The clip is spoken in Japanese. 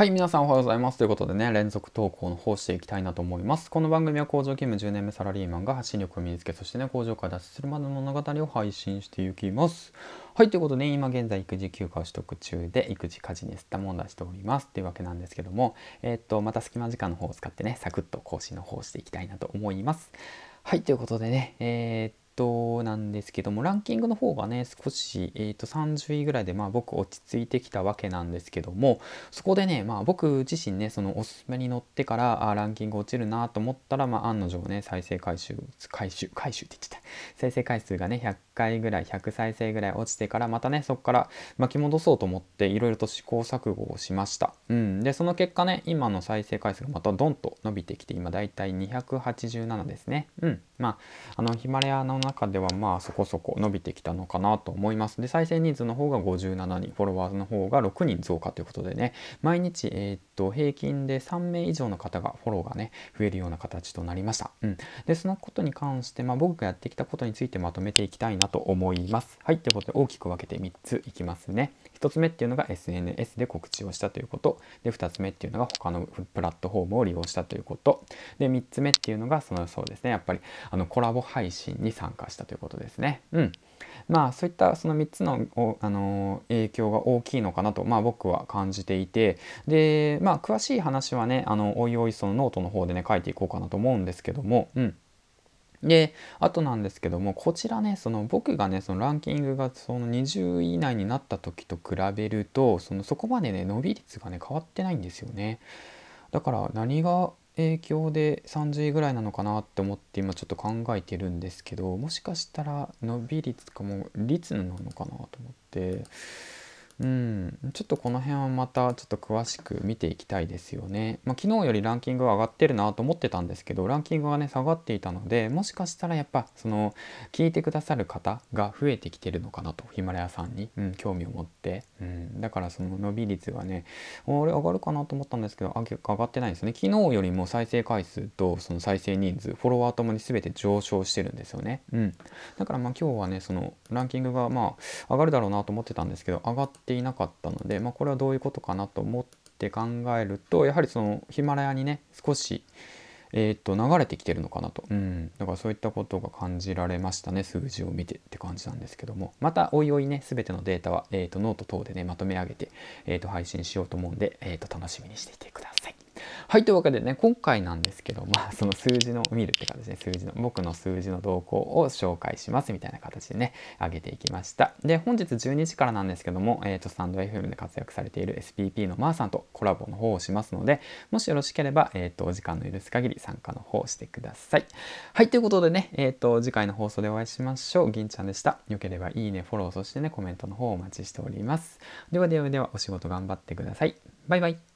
はい、皆さんおはようございます。ということでね、連続投稿の方していきたいなと思います。この番組は工場勤務10年目サラリーマンが発信力を身につけ、そしてね、工場から脱出するまでの物語を配信していきます。はい、ということで、ね今現在育児休暇を取得中で、育児家事に吸ったもんだしております。というわけなんですけども、えー、っと、また隙間時間の方を使ってね、サクッと更新の方していきたいなと思います。はい、ということでね、えー、となんですけどもランキングの方がね少し、えー、と30位ぐらいでまあ僕落ち着いてきたわけなんですけどもそこでねまあ僕自身ねそのおすすめに乗ってからあランキング落ちるなと思ったらまあ案の定ね再生回収回収回収って言ってた。再生回数がね100回ぐらい100再生ぐらい落ちてからまたねそこから巻き戻そうと思っていろいろと試行錯誤をしました。うん。でその結果ね今の再生回数がまたドンと伸びてきて今だいたい287ですね。うん。まああのヒマラヤの中ではまあそこそこ伸びてきたのかなと思います。で、再生人数の方が57人、フォロワーの方が6人増加ということでね、毎日、えー、っと、平均で3名以上の方がフォローがね、増えるような形となりました。うん。で、そのことに関して、まあ僕がやってきたことについてまとめていきたいなと思います。はい、ということで大きく分けて3ついきますね。1つ目っていうのが SNS で告知をしたということ。で、2つ目っていうのが他のプラットフォームを利用したということ。で、3つ目っていうのが、そのそうですね、やっぱりあのコラボ配信に参加したということですね。うん。まあそういったその3つのあの影響が大きいのかなと、まあ、僕は感じていてでまあ詳しい話はねあのおいおいそのノートの方でね書いていこうかなと思うんですけども、うん、で、あとなんですけども、こちらね、その僕がね、そのランキングがその20位以内になった時と比べると、そのそこまでね、伸び率がね、変わってないんですよね。だから何が影響で30位ぐらいなのかなって思って今ちょっと考えてるんですけど、もしかしたら伸び率かも率なのかなと思って、うん、ちょっとこの辺はまたちょっと詳しく見ていきたいですよね。まあ、昨日よりランキングは上がってるなと思ってたんですけどランキングがね下がっていたのでもしかしたらやっぱその聞いてくださる方が増えてきてるのかなとヒマラヤさんに、うん、興味を持って、うん、だからその伸び率がね俺上がるかなと思ったんですけど上がってないですね。昨日よりも再生回数とその再生人数フォロワーともに全て上昇してるんですよね。うん、だからまあ今日はねそのランキングがまあ上がるだろうなと思ってたんですけど上がってていなかったので、まあ、これはどういうことかなと思って考えるとやはりそのヒマラヤにね少し、えー、と流れてきてるのかなと、うん、だからそういったことが感じられましたね数字を見てって感じなんですけども。またおいおいね全てのデータは、えー、とノート等でねまとめ上げて、えー、と配信しようと思うんで、えー、と楽しみにしていてください。はい、というわけでね、今回なんですけど、まあ、その数字の見るって形で、数字の、僕の数字の動向を紹介しますみたいな形でね、上げていきました。で、本日12時からなんですけども、えっ、ー、と、スタンド FM で活躍されている SPP のまーさんとコラボの方をしますので、もしよろしければ、えっ、ー、と、お時間の許す限り参加の方してください。はい、ということでね、えっ、ー、と、次回の放送でお会いしましょう。銀ちゃんでした。よければいいね、フォロー、そしてね、コメントの方をお待ちしております。ではではでは、お仕事頑張ってください。バイバイ。